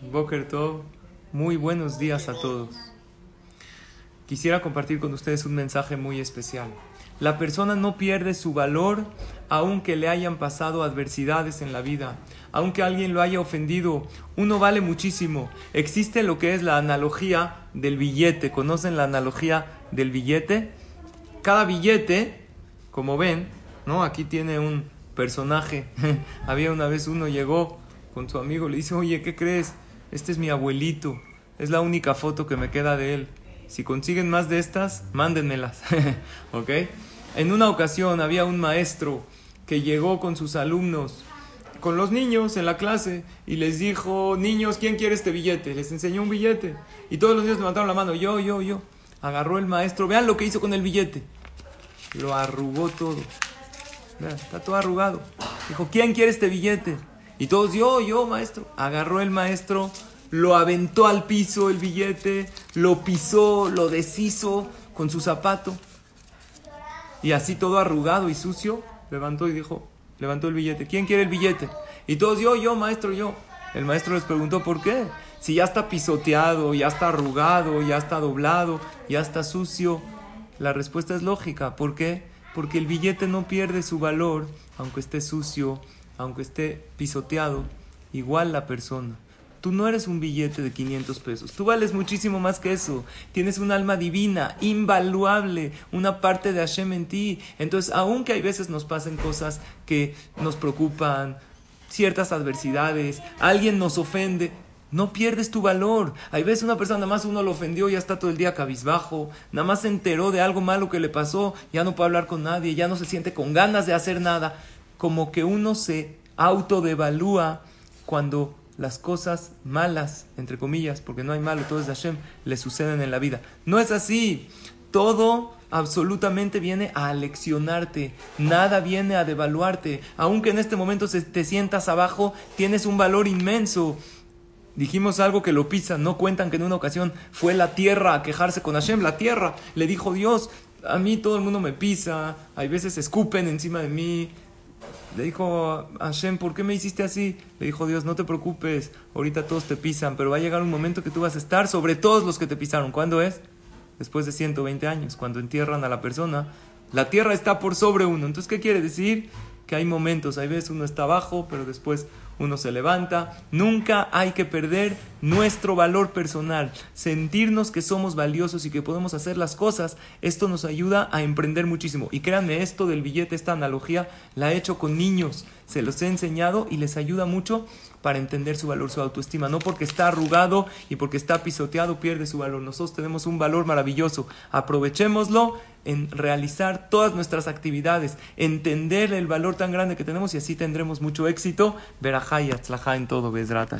Boker Tov, muy buenos días a todos. Quisiera compartir con ustedes un mensaje muy especial. La persona no pierde su valor aunque le hayan pasado adversidades en la vida, aunque alguien lo haya ofendido. Uno vale muchísimo. Existe lo que es la analogía del billete. ¿Conocen la analogía del billete? Cada billete, como ven, ¿no? Aquí tiene un personaje. Había una vez uno llegó con su amigo, le dice, oye, ¿qué crees? Este es mi abuelito, es la única foto que me queda de él. Si consiguen más de estas, mándenmelas. ¿Ok? En una ocasión había un maestro que llegó con sus alumnos, con los niños en la clase, y les dijo, niños, ¿quién quiere este billete? Les enseñó un billete. Y todos los niños levantaron la mano, yo, yo, yo. Agarró el maestro, vean lo que hizo con el billete. Lo arrugó todo. Vean, está todo arrugado. Dijo, ¿quién quiere este billete? Y todos, yo, yo, maestro. Agarró el maestro, lo aventó al piso el billete, lo pisó, lo deshizo con su zapato. Y así todo arrugado y sucio, levantó y dijo, levantó el billete. ¿Quién quiere el billete? Y todos, yo, yo, maestro, yo. El maestro les preguntó, ¿por qué? Si ya está pisoteado, ya está arrugado, ya está doblado, ya está sucio. La respuesta es lógica. ¿Por qué? Porque el billete no pierde su valor, aunque esté sucio, aunque esté pisoteado. Igual la persona. Tú no eres un billete de 500 pesos. Tú vales muchísimo más que eso. Tienes un alma divina, invaluable, una parte de Hashem en ti. Entonces, aunque hay veces nos pasen cosas que nos preocupan, ciertas adversidades, alguien nos ofende, no pierdes tu valor. Hay veces una persona nada más uno lo ofendió, ya está todo el día cabizbajo, nada más se enteró de algo malo que le pasó, ya no puede hablar con nadie, ya no se siente con ganas de hacer nada. Como que uno se autodevalúa cuando las cosas malas, entre comillas, porque no hay malo, todo es de Hashem, le suceden en la vida. No es así. Todo absolutamente viene a leccionarte, nada viene a devaluarte. Aunque en este momento te sientas abajo, tienes un valor inmenso. Dijimos algo que lo pisa, no cuentan que en una ocasión fue la tierra a quejarse con Hashem, la tierra, le dijo Dios, a mí todo el mundo me pisa, hay veces escupen encima de mí, le dijo a Hashem, ¿por qué me hiciste así? Le dijo Dios, no te preocupes, ahorita todos te pisan, pero va a llegar un momento que tú vas a estar sobre todos los que te pisaron. ¿Cuándo es? Después de 120 años, cuando entierran a la persona. La tierra está por sobre uno. Entonces, ¿qué quiere decir? Que hay momentos, hay veces uno está abajo, pero después uno se levanta. Nunca hay que perder nuestro valor personal, sentirnos que somos valiosos y que podemos hacer las cosas. Esto nos ayuda a emprender muchísimo. Y créanme, esto del billete, esta analogía, la he hecho con niños. Se los he enseñado y les ayuda mucho para entender su valor, su autoestima. No porque está arrugado y porque está pisoteado pierde su valor. Nosotros tenemos un valor maravilloso. Aprovechémoslo en realizar todas nuestras actividades, entender el valor tan grande que tenemos y así tendremos mucho éxito. Verajá y en todo, Bezrat.